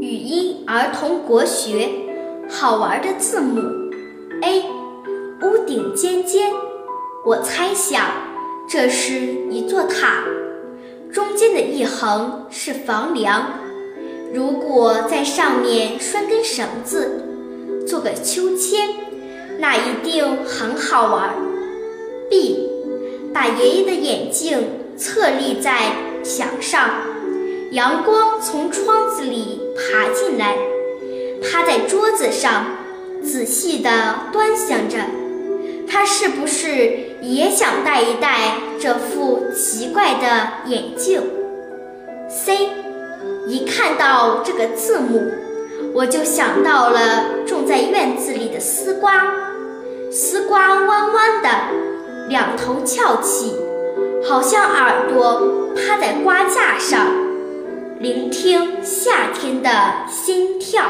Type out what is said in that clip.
语音儿童国学好玩的字母 A，屋顶尖尖，我猜想这是一座塔，中间的一横是房梁，如果在上面拴根绳子，做个秋千，那一定很好玩。B，把爷爷的眼镜侧立在墙上。阳光从窗子里，桌子上，仔细地端详着。他是不是也想戴一戴这副奇怪的眼镜？C，一看到这个字母，我就想到了种在院子里的丝瓜。丝瓜弯弯的，两头翘起，好像耳朵趴在瓜架上。聆听夏天的心跳。